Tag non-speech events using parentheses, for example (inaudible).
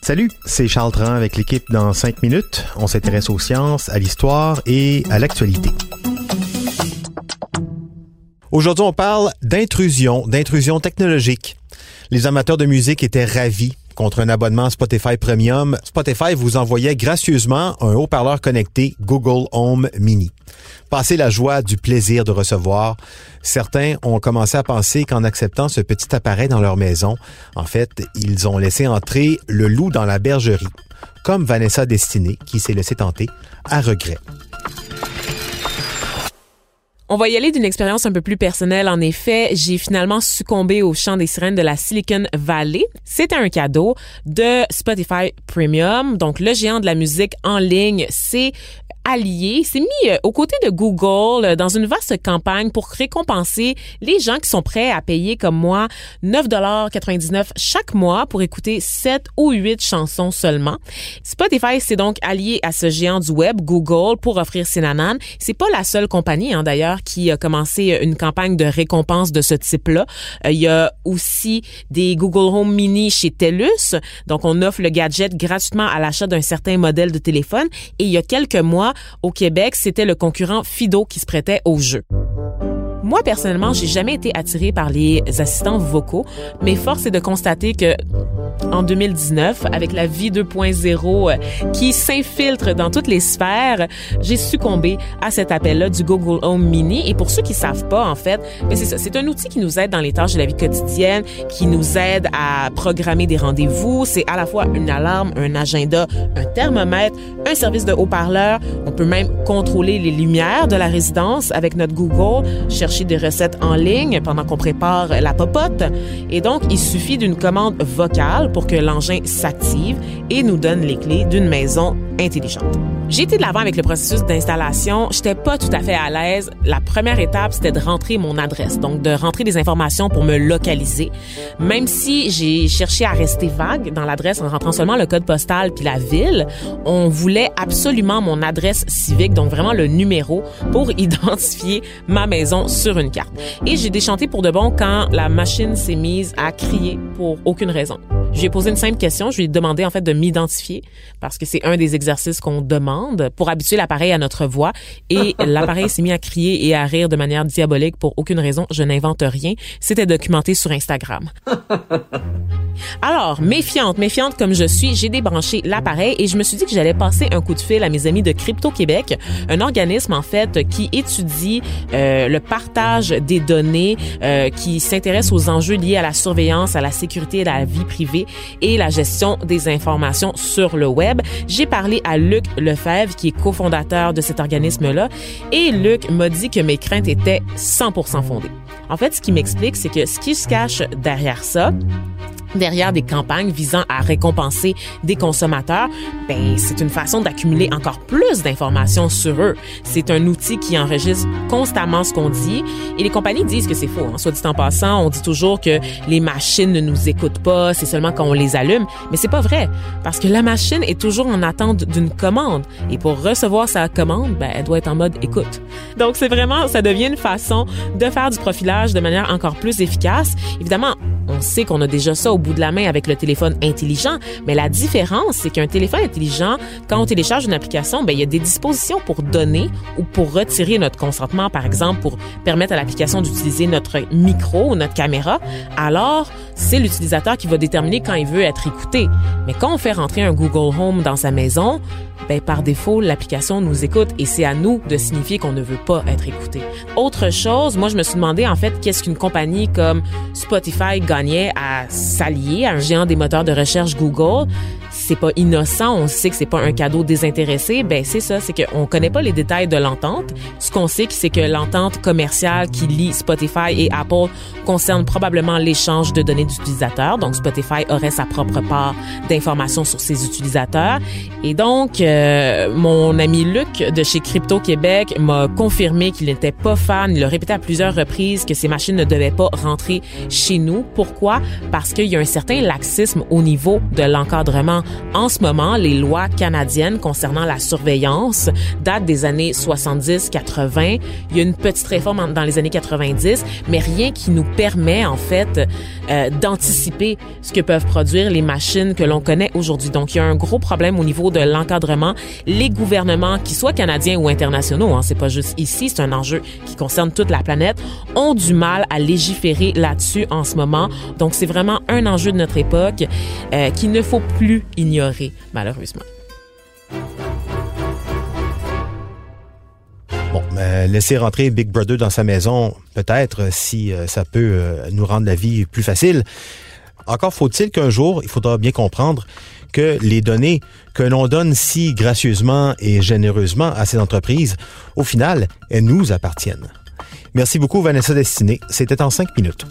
Salut, c'est Charles Tran avec l'équipe dans 5 minutes. On s'intéresse aux sciences, à l'histoire et à l'actualité. Aujourd'hui, on parle d'intrusion, d'intrusion technologique. Les amateurs de musique étaient ravis contre un abonnement Spotify Premium, Spotify vous envoyait gracieusement un haut-parleur connecté Google Home Mini. Passé la joie du plaisir de recevoir, certains ont commencé à penser qu'en acceptant ce petit appareil dans leur maison, en fait, ils ont laissé entrer le loup dans la bergerie, comme Vanessa Destinée qui s'est laissé tenter à regret. On va y aller d'une expérience un peu plus personnelle. En effet, j'ai finalement succombé au chant des sirènes de la Silicon Valley. C'était un cadeau de Spotify Premium. Donc, le géant de la musique en ligne, c'est allié, s'est mis euh, aux côtés de Google euh, dans une vaste campagne pour récompenser les gens qui sont prêts à payer comme moi 9,99 chaque mois pour écouter 7 ou 8 chansons seulement. Spotify s'est donc allié à ce géant du web, Google, pour offrir ses nananes. C'est pas la seule compagnie, hein, d'ailleurs, qui a commencé une campagne de récompense de ce type-là. Euh, il y a aussi des Google Home Mini chez TELUS. Donc, on offre le gadget gratuitement à l'achat d'un certain modèle de téléphone. Et il y a quelques mois, au Québec, c'était le concurrent Fido qui se prêtait au jeu. Moi, personnellement, j'ai jamais été attirée par les assistants vocaux, mais force est de constater que en 2019, avec la vie 2.0 euh, qui s'infiltre dans toutes les sphères, j'ai succombé à cet appel-là du Google Home Mini. Et pour ceux qui savent pas, en fait, c'est ça. C'est un outil qui nous aide dans les tâches de la vie quotidienne, qui nous aide à programmer des rendez-vous. C'est à la fois une alarme, un agenda, un thermomètre, un service de haut-parleur. On peut même contrôler les lumières de la résidence avec notre Google, chercher des recettes en ligne pendant qu'on prépare la popote. Et donc, il suffit d'une commande vocale pour que l'engin s'active et nous donne les clés d'une maison intelligente. J'ai été de l'avant avec le processus d'installation. J'étais pas tout à fait à l'aise. La première étape, c'était de rentrer mon adresse, donc de rentrer des informations pour me localiser. Même si j'ai cherché à rester vague dans l'adresse en rentrant seulement le code postal puis la ville, on voulait absolument mon adresse civique, donc vraiment le numéro pour (laughs) identifier ma maison sur une carte. Et j'ai déchanté pour de bon quand la machine s'est mise à crier pour aucune raison. Je lui ai posé une simple question. Je lui ai demandé en fait de m'identifier parce que c'est un des exercices qu'on demande pour habituer l'appareil à notre voix. Et (laughs) l'appareil s'est mis à crier et à rire de manière diabolique pour aucune raison. Je n'invente rien. C'était documenté sur Instagram. (laughs) Alors, méfiante, méfiante comme je suis, j'ai débranché l'appareil et je me suis dit que j'allais passer un coup de fil à mes amis de Crypto Québec, un organisme en fait qui étudie euh, le partage des données, euh, qui s'intéresse aux enjeux liés à la surveillance, à la sécurité et à la vie privée et la gestion des informations sur le web. J'ai parlé à Luc Lefebvre, qui est cofondateur de cet organisme-là, et Luc m'a dit que mes craintes étaient 100% fondées. En fait, ce qui m'explique, c'est que ce qui se cache derrière ça, derrière des campagnes visant à récompenser des consommateurs, ben c'est une façon d'accumuler encore plus d'informations sur eux. C'est un outil qui enregistre constamment ce qu'on dit et les compagnies disent que c'est faux. Hein. Soit dit en passant, on dit toujours que les machines ne nous écoutent pas, c'est seulement quand on les allume, mais c'est pas vrai parce que la machine est toujours en attente d'une commande et pour recevoir sa commande, ben elle doit être en mode écoute. Donc c'est vraiment ça devient une façon de faire du profilage de manière encore plus efficace. Évidemment, on sait qu'on a déjà ça au de la main avec le téléphone intelligent, mais la différence, c'est qu'un téléphone intelligent, quand on télécharge une application, ben il y a des dispositions pour donner ou pour retirer notre consentement, par exemple, pour permettre à l'application d'utiliser notre micro ou notre caméra. Alors, c'est l'utilisateur qui va déterminer quand il veut être écouté. Mais quand on fait rentrer un Google Home dans sa maison, ben par défaut, l'application nous écoute et c'est à nous de signifier qu'on ne veut pas être écouté. Autre chose, moi je me suis demandé en fait qu'est-ce qu'une compagnie comme Spotify gagnait à s'allier à un géant des moteurs de recherche Google? C'est pas innocent, on sait que c'est pas un cadeau désintéressé, ben c'est ça, c'est qu'on connaît pas les détails de l'entente. Ce qu'on sait, c'est que l'entente commerciale qui lie Spotify et Apple concerne probablement l'échange de données d'utilisateurs. Donc Spotify aurait sa propre part d'informations sur ses utilisateurs. Et donc euh, mon ami Luc de chez Crypto Québec m'a confirmé qu'il n'était pas fan. Il a répété à plusieurs reprises que ces machines ne devaient pas rentrer chez nous. Pourquoi? Parce qu'il y a un certain laxisme au niveau de l'encadrement En ce moment, les lois canadiennes concernant la surveillance datent des années 70-80. Il y a une petite réforme dans les années 90, mais rien qui nous permet en fait euh, d'anticiper ce que peuvent produire les machines que l'on connaît aujourd'hui. Donc, il y a un gros problème au niveau de l'encadrement. Les gouvernements, qu'ils soient canadiens ou internationaux, hein, c'est pas juste ici, c'est un enjeu qui concerne toute la planète, ont du mal à légiférer là-dessus en ce moment. Donc, c'est vraiment un enjeu de notre époque euh, qu'il ne faut plus malheureusement. Bon, laisser rentrer Big Brother dans sa maison, peut-être, si euh, ça peut euh, nous rendre la vie plus facile. Encore faut-il qu'un jour, il faudra bien comprendre que les données que l'on donne si gracieusement et généreusement à ces entreprises, au final, elles nous appartiennent. Merci beaucoup, Vanessa Destiné. C'était en cinq minutes.